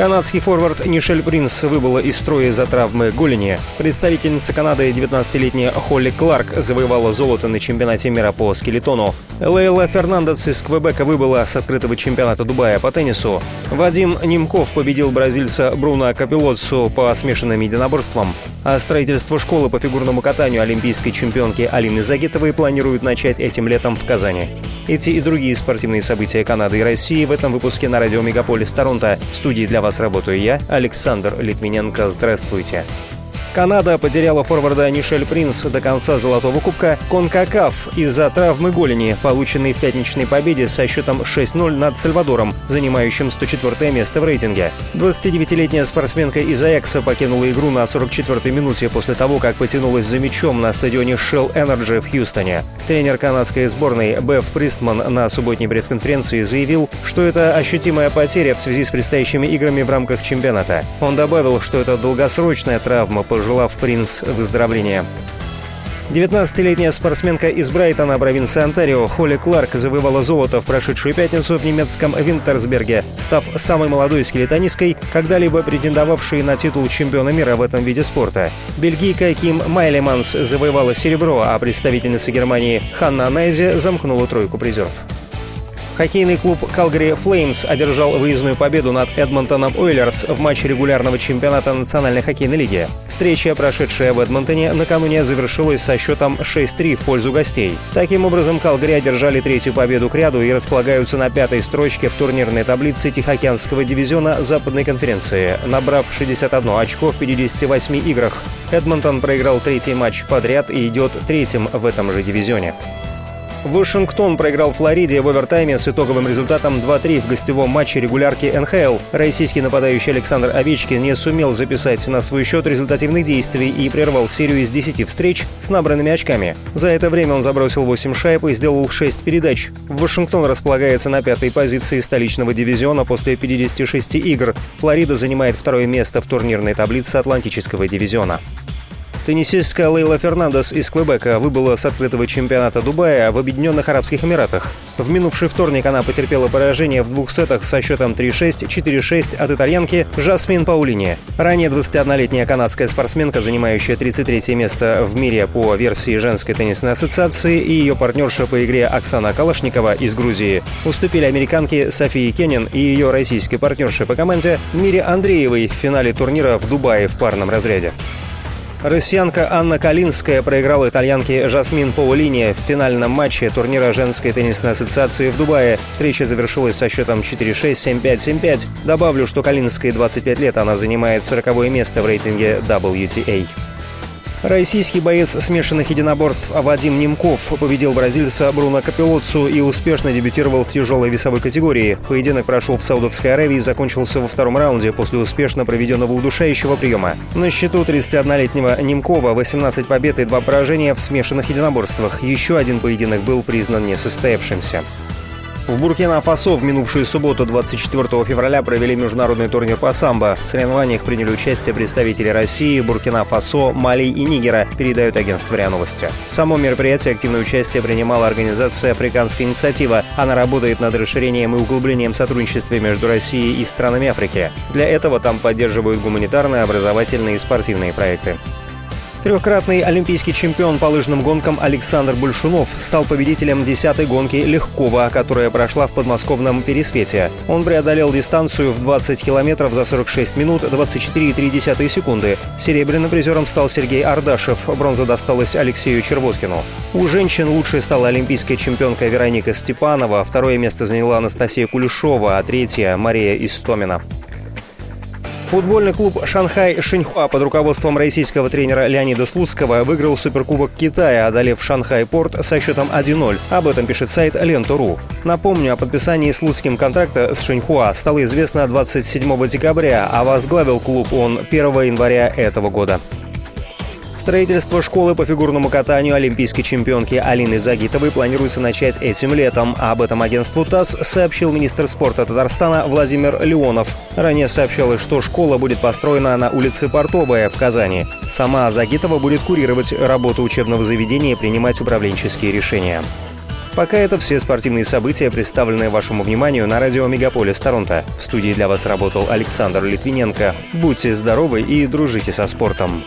Канадский форвард Нишель Принс выбыла из строя из-за травмы голени. Представительница Канады 19-летняя Холли Кларк завоевала золото на чемпионате мира по скелетону. Лейла Фернандес из Квебека выбыла с открытого чемпионата Дубая по теннису. Вадим Немков победил бразильца Бруно Капилоцу по смешанным единоборствам. А строительство школы по фигурному катанию олимпийской чемпионки Алины Загитовой планируют начать этим летом в Казани. Эти и другие спортивные события Канады и России в этом выпуске на радио Мегаполис Торонто. В студии для вас работаю я, Александр Литвиненко. Здравствуйте. Канада потеряла форварда Нишель Принц до конца Золотого Кубка Конкакаф из-за травмы голени, полученной в пятничной победе со счетом 6-0 над Сальвадором, занимающим 104 место в рейтинге. 29-летняя спортсменка из Аякса покинула игру на 44-й минуте после того, как потянулась за мячом на стадионе Shell Energy в Хьюстоне. Тренер канадской сборной Беф Пристман на субботней пресс-конференции заявил, что это ощутимая потеря в связи с предстоящими играми в рамках чемпионата. Он добавил, что это долгосрочная травма по пожелав принц выздоровления. 19-летняя спортсменка из Брайтона, провинции Онтарио, Холли Кларк завоевала золото в прошедшую пятницу в немецком Винтерсберге, став самой молодой скелетонисткой, когда-либо претендовавшей на титул чемпиона мира в этом виде спорта. Бельгийка Ким Майлеманс завоевала серебро, а представительница Германии Ханна Найзе замкнула тройку призеров. Хоккейный клуб Calgary Flames одержал выездную победу над Эдмонтоном Ойлерс в матче регулярного чемпионата Национальной хоккейной лиги. Встреча, прошедшая в Эдмонтоне, накануне завершилась со счетом 6-3 в пользу гостей. Таким образом, Calgary одержали третью победу к ряду и располагаются на пятой строчке в турнирной таблице Тихоокеанского дивизиона Западной конференции, набрав 61 очко в 58 играх. Эдмонтон проиграл третий матч подряд и идет третьим в этом же дивизионе. Вашингтон проиграл Флориде в овертайме с итоговым результатом 2-3 в гостевом матче регулярки НХЛ. Российский нападающий Александр Овечкин не сумел записать на свой счет результативных действий и прервал серию из 10 встреч с набранными очками. За это время он забросил 8 шайб и сделал 6 передач. Вашингтон располагается на пятой позиции столичного дивизиона после 56 игр. Флорида занимает второе место в турнирной таблице Атлантического дивизиона. Теннисистка Лейла Фернандес из Квебека выбыла с открытого чемпионата Дубая в Объединенных Арабских Эмиратах. В минувший вторник она потерпела поражение в двух сетах со счетом 3-6, 4-6 от итальянки Жасмин Паулини. Ранее 21-летняя канадская спортсменка, занимающая 33 место в мире по версии женской теннисной ассоциации, и ее партнерша по игре Оксана Калашникова из Грузии уступили американке Софии Кеннин и ее российской партнерше по команде Мире Андреевой в финале турнира в Дубае в парном разряде. Россиянка Анна Калинская проиграла итальянке Жасмин Паулини в финальном матче турнира женской теннисной ассоциации в Дубае. Встреча завершилась со счетом 4-6, 7-5, 7-5. Добавлю, что Калинской 25 лет, она занимает 40 место в рейтинге WTA. Российский боец смешанных единоборств Вадим Немков победил бразильца Бруно Капилоцу и успешно дебютировал в тяжелой весовой категории. Поединок прошел в Саудовской Аравии и закончился во втором раунде после успешно проведенного удушающего приема. На счету 31-летнего Немкова 18 побед и 2 поражения в смешанных единоборствах. Еще один поединок был признан несостоявшимся. В Буркина-Фасо в минувшую субботу 24 февраля провели международный турнир по самбо. В соревнованиях приняли участие представители России, Буркина-Фасо, Мали и Нигера, передают агентство РИА Новости. В самом мероприятии активное участие принимала организация «Африканская инициатива». Она работает над расширением и углублением сотрудничества между Россией и странами Африки. Для этого там поддерживают гуманитарные, образовательные и спортивные проекты. Трехкратный олимпийский чемпион по лыжным гонкам Александр Большунов стал победителем десятой гонки легкого, которая прошла в подмосковном Пересвете. Он преодолел дистанцию в 20 километров за 46 минут 24,3 секунды. Серебряным призером стал Сергей Ардашев, бронза досталась Алексею Червоткину. У женщин лучшей стала олимпийская чемпионка Вероника Степанова, второе место заняла Анастасия Кулешова, а третье – Мария Истомина. Футбольный клуб «Шанхай Шиньхуа» под руководством российского тренера Леонида Слуцкого выиграл Суперкубок Китая, одолев Шанхай-Порт со счетом 1-0. Об этом пишет сайт Лента.ру. Напомню, о подписании Слуцким контракта с Шиньхуа стало известно 27 декабря, а возглавил клуб он 1 января этого года. Строительство школы по фигурному катанию олимпийской чемпионки Алины Загитовой планируется начать этим летом. Об этом агентству ТАСС сообщил министр спорта Татарстана Владимир Леонов. Ранее сообщалось, что школа будет построена на улице Портовая в Казани. Сама Загитова будет курировать работу учебного заведения и принимать управленческие решения. Пока это все спортивные события, представленные вашему вниманию на радио Мегаполис Торонто. В студии для вас работал Александр Литвиненко. Будьте здоровы и дружите со спортом.